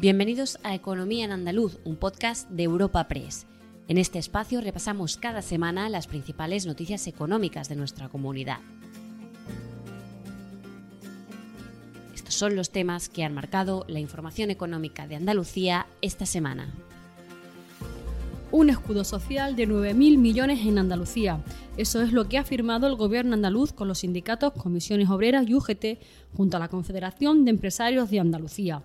Bienvenidos a Economía en Andaluz, un podcast de Europa Press. En este espacio repasamos cada semana las principales noticias económicas de nuestra comunidad. Estos son los temas que han marcado la información económica de Andalucía esta semana. Un escudo social de 9.000 millones en Andalucía. Eso es lo que ha firmado el gobierno andaluz con los sindicatos, comisiones obreras y UGT junto a la Confederación de Empresarios de Andalucía.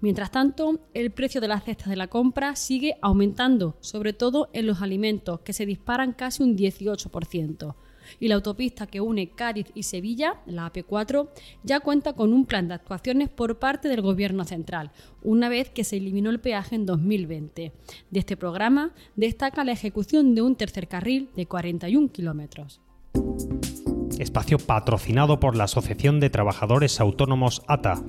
Mientras tanto, el precio de las cestas de la compra sigue aumentando, sobre todo en los alimentos, que se disparan casi un 18%. Y la autopista que une Cádiz y Sevilla, la AP4, ya cuenta con un plan de actuaciones por parte del Gobierno central, una vez que se eliminó el peaje en 2020. De este programa destaca la ejecución de un tercer carril de 41 kilómetros. Espacio patrocinado por la Asociación de Trabajadores Autónomos ATA.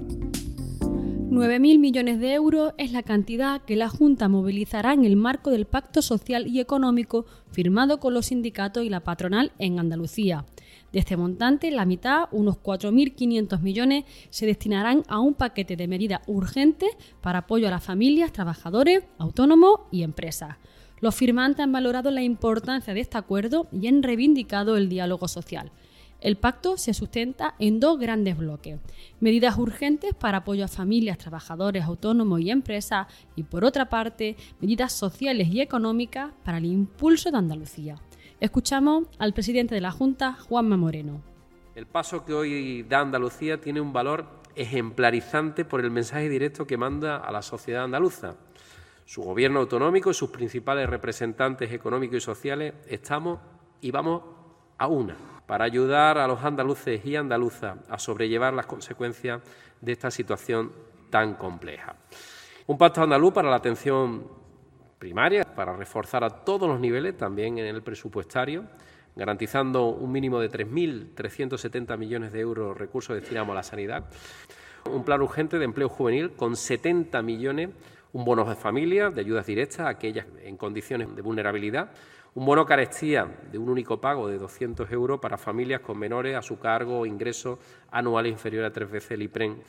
9.000 millones de euros es la cantidad que la Junta movilizará en el marco del Pacto Social y Económico firmado con los sindicatos y la patronal en Andalucía. De este montante, la mitad, unos 4.500 millones, se destinarán a un paquete de medidas urgentes para apoyo a las familias, trabajadores, autónomos y empresas. Los firmantes han valorado la importancia de este acuerdo y han reivindicado el diálogo social. El pacto se sustenta en dos grandes bloques. Medidas urgentes para apoyo a familias, trabajadores, autónomos y empresas y por otra parte, medidas sociales y económicas para el impulso de Andalucía. Escuchamos al presidente de la Junta, Juanma Moreno. El paso que hoy da Andalucía tiene un valor ejemplarizante por el mensaje directo que manda a la sociedad andaluza. Su gobierno autonómico y sus principales representantes económicos y sociales estamos y vamos a una para ayudar a los andaluces y andaluzas a sobrellevar las consecuencias de esta situación tan compleja. Un pacto andaluz para la atención primaria, para reforzar a todos los niveles, también en el presupuestario, garantizando un mínimo de 3.370 millones de euros recursos destinados a la sanidad. Un plan urgente de empleo juvenil con 70 millones, un bono de familia, de ayudas directas a aquellas en condiciones de vulnerabilidad, un bono carestía de un único pago de 200 euros para familias con menores a su cargo o ingresos anuales inferiores a tres veces el IPREN.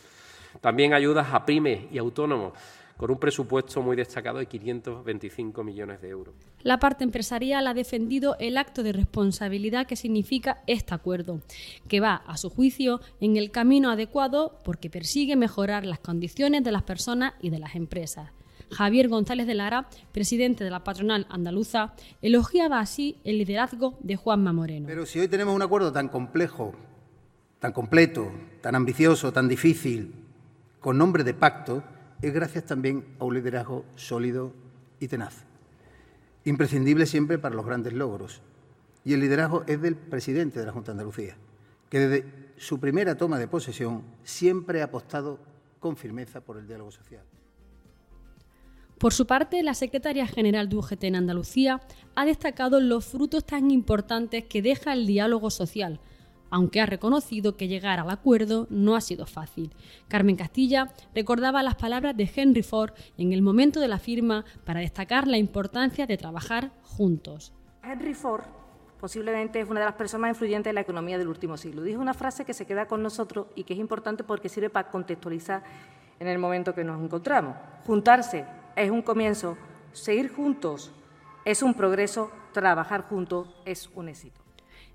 También ayudas a pymes y autónomos con un presupuesto muy destacado de 525 millones de euros. La parte empresarial ha defendido el acto de responsabilidad que significa este acuerdo, que va, a su juicio, en el camino adecuado porque persigue mejorar las condiciones de las personas y de las empresas. Javier González de Lara, presidente de la patronal andaluza, elogiaba así el liderazgo de Juanma Moreno. Pero si hoy tenemos un acuerdo tan complejo, tan completo, tan ambicioso, tan difícil, con nombre de pacto, es gracias también a un liderazgo sólido y tenaz. Imprescindible siempre para los grandes logros. Y el liderazgo es del presidente de la Junta de Andalucía, que desde su primera toma de posesión siempre ha apostado con firmeza por el diálogo social. Por su parte, la secretaria general de UGT en Andalucía ha destacado los frutos tan importantes que deja el diálogo social, aunque ha reconocido que llegar al acuerdo no ha sido fácil. Carmen Castilla recordaba las palabras de Henry Ford en el momento de la firma para destacar la importancia de trabajar juntos. Henry Ford posiblemente es una de las personas más influyentes en la economía del último siglo. Dijo una frase que se queda con nosotros y que es importante porque sirve para contextualizar en el momento que nos encontramos. Juntarse es un comienzo, seguir juntos es un progreso, trabajar juntos es un éxito.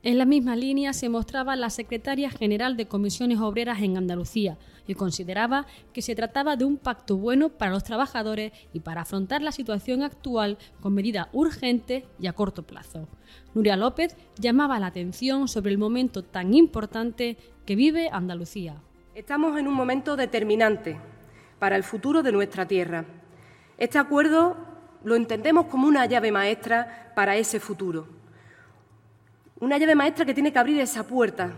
En la misma línea se mostraba la secretaria general de Comisiones Obreras en Andalucía y consideraba que se trataba de un pacto bueno para los trabajadores y para afrontar la situación actual con medidas urgentes y a corto plazo. Nuria López llamaba la atención sobre el momento tan importante que vive Andalucía. Estamos en un momento determinante para el futuro de nuestra tierra este acuerdo lo entendemos como una llave maestra para ese futuro. Una llave maestra que tiene que abrir esa puerta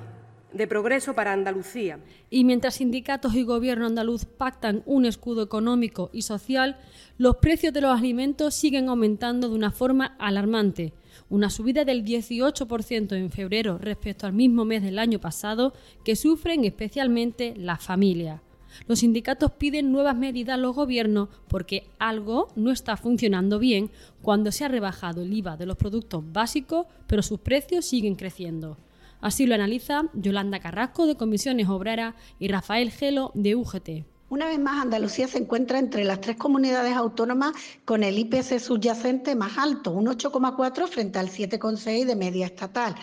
de progreso para Andalucía. Y mientras sindicatos y gobierno andaluz pactan un escudo económico y social, los precios de los alimentos siguen aumentando de una forma alarmante. Una subida del 18% en febrero respecto al mismo mes del año pasado que sufren especialmente las familias. Los sindicatos piden nuevas medidas a los gobiernos porque algo no está funcionando bien cuando se ha rebajado el IVA de los productos básicos, pero sus precios siguen creciendo. Así lo analiza Yolanda Carrasco de Comisiones Obreras y Rafael Gelo de UGT. Una vez más, Andalucía se encuentra entre las tres comunidades autónomas con el IPC subyacente más alto, un 8,4 frente al 7,6 de media estatal.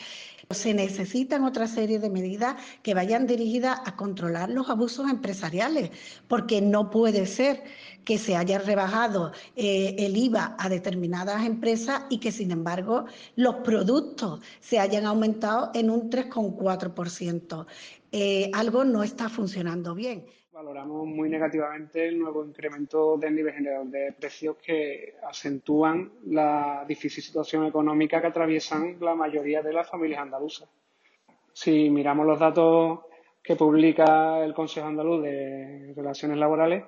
Se necesitan otra serie de medidas que vayan dirigidas a controlar los abusos empresariales, porque no puede ser que se haya rebajado eh, el IVA a determinadas empresas y que, sin embargo, los productos se hayan aumentado en un 3,4%. Eh, algo no está funcionando bien valoramos muy negativamente el nuevo incremento del nivel general de precios que acentúan la difícil situación económica que atraviesan la mayoría de las familias andaluzas. Si miramos los datos que publica el Consejo Andaluz de Relaciones Laborales,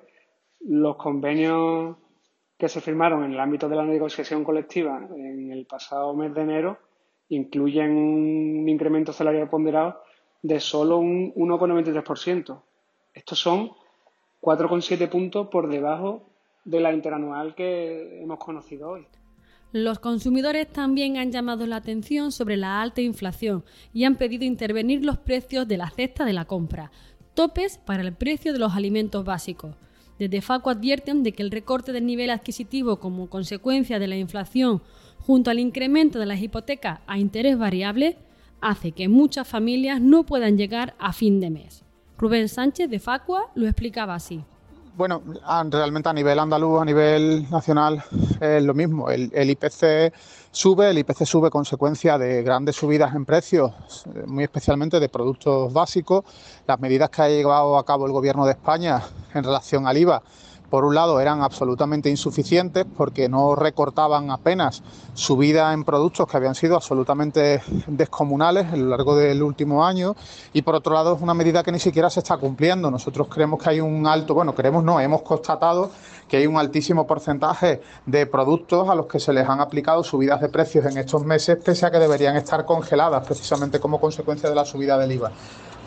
los convenios que se firmaron en el ámbito de la negociación colectiva en el pasado mes de enero incluyen un incremento salarial ponderado de solo un 1,93%. Estos son 4,7 puntos por debajo de la interanual que hemos conocido hoy. Los consumidores también han llamado la atención sobre la alta inflación y han pedido intervenir los precios de la cesta de la compra, topes para el precio de los alimentos básicos. Desde FACO advierten de que el recorte del nivel adquisitivo como consecuencia de la inflación junto al incremento de las hipotecas a interés variable hace que muchas familias no puedan llegar a fin de mes. Rubén Sánchez de Facua lo explicaba así. Bueno, realmente a nivel andaluz, a nivel nacional, es lo mismo. El, IPC sube, el IPC sube consecuencia de grandes subidas en precios, muy especialmente de productos básicos. Las medidas que ha llevado a cabo el Gobierno de España en relación al IVA por un lado eran absolutamente insuficientes porque no recortaban apenas subida en productos que habían sido absolutamente descomunales a lo largo del último año y por otro lado es una medida que ni siquiera se está cumpliendo. Nosotros creemos que hay un alto, bueno, creemos no, hemos constatado que hay un altísimo porcentaje de productos a los que se les han aplicado subidas de precios en estos meses pese a que deberían estar congeladas precisamente como consecuencia de la subida del IVA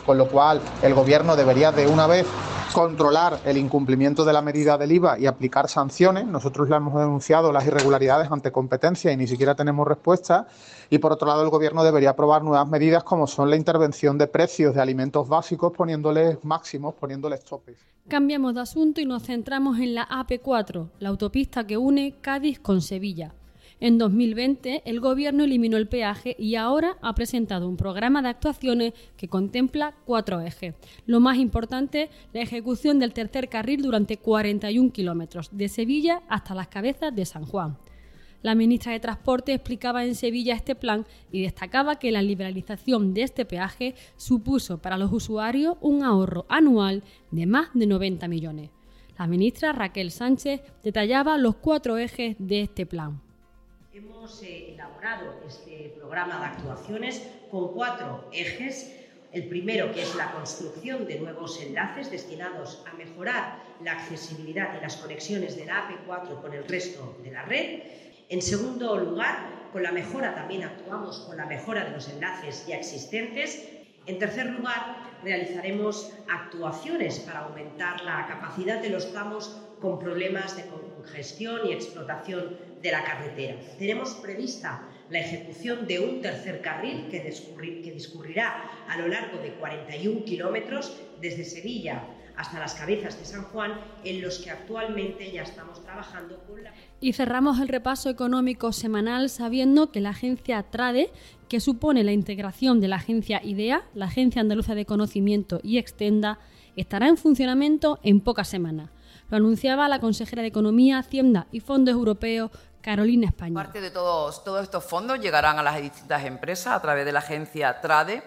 con lo cual el Gobierno debería de una vez controlar el incumplimiento de la medida del IVA y aplicar sanciones. Nosotros le hemos denunciado las irregularidades ante competencia y ni siquiera tenemos respuesta. Y por otro lado, el Gobierno debería aprobar nuevas medidas como son la intervención de precios de alimentos básicos poniéndoles máximos, poniéndoles topes. Cambiamos de asunto y nos centramos en la AP4, la autopista que une Cádiz con Sevilla. En 2020, el Gobierno eliminó el peaje y ahora ha presentado un programa de actuaciones que contempla cuatro ejes. Lo más importante, la ejecución del tercer carril durante 41 kilómetros, de Sevilla hasta las cabezas de San Juan. La ministra de Transporte explicaba en Sevilla este plan y destacaba que la liberalización de este peaje supuso para los usuarios un ahorro anual de más de 90 millones. La ministra Raquel Sánchez detallaba los cuatro ejes de este plan hemos eh, elaborado este programa de actuaciones con cuatro ejes. El primero, que es la construcción de nuevos enlaces destinados a mejorar la accesibilidad y las conexiones de la AP4 con el resto de la red. En segundo lugar, con la mejora, también actuamos con la mejora de los enlaces ya existentes. En tercer lugar, realizaremos actuaciones para aumentar la capacidad de los tramos con problemas de congestión y explotación de la carretera. Tenemos prevista la ejecución de un tercer carril que, discurrirá a lo largo de 41 kilómetros desde Sevilla hasta las cabezas de San Juan, en los que actualmente ya estamos trabajando con la... Y cerramos el repaso económico semanal sabiendo que la agencia TRADE, que supone la integración de la agencia IDEA, la Agencia Andaluza de Conocimiento y Extenda, estará en funcionamiento en pocas semanas. Lo anunciaba la consejera de Economía, Hacienda y Fondos Europeos, Carolina España. Parte de todos, todos estos fondos llegarán a las distintas empresas a través de la agencia TRADE,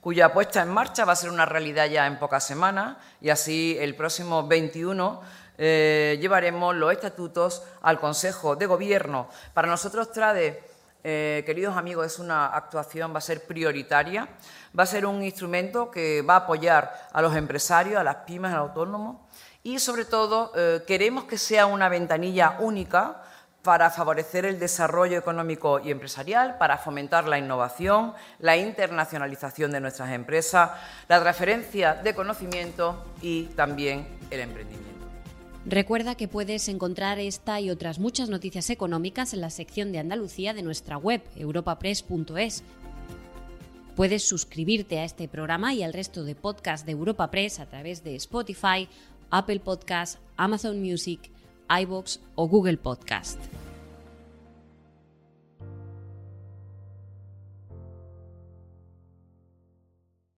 cuya puesta en marcha va a ser una realidad ya en pocas semanas y así el próximo 21 eh, llevaremos los estatutos al Consejo de Gobierno. Para nosotros TRADE, eh, queridos amigos, es una actuación, va a ser prioritaria, va a ser un instrumento que va a apoyar a los empresarios, a las pymes, a los autónomos y sobre todo eh, queremos que sea una ventanilla única para favorecer el desarrollo económico y empresarial, para fomentar la innovación, la internacionalización de nuestras empresas, la transferencia de conocimiento y también el emprendimiento. Recuerda que puedes encontrar esta y otras muchas noticias económicas en la sección de Andalucía de nuestra web, europapress.es. Puedes suscribirte a este programa y al resto de podcasts de Europa Press a través de Spotify, Apple Podcast, Amazon Music, iBox o Google Podcast.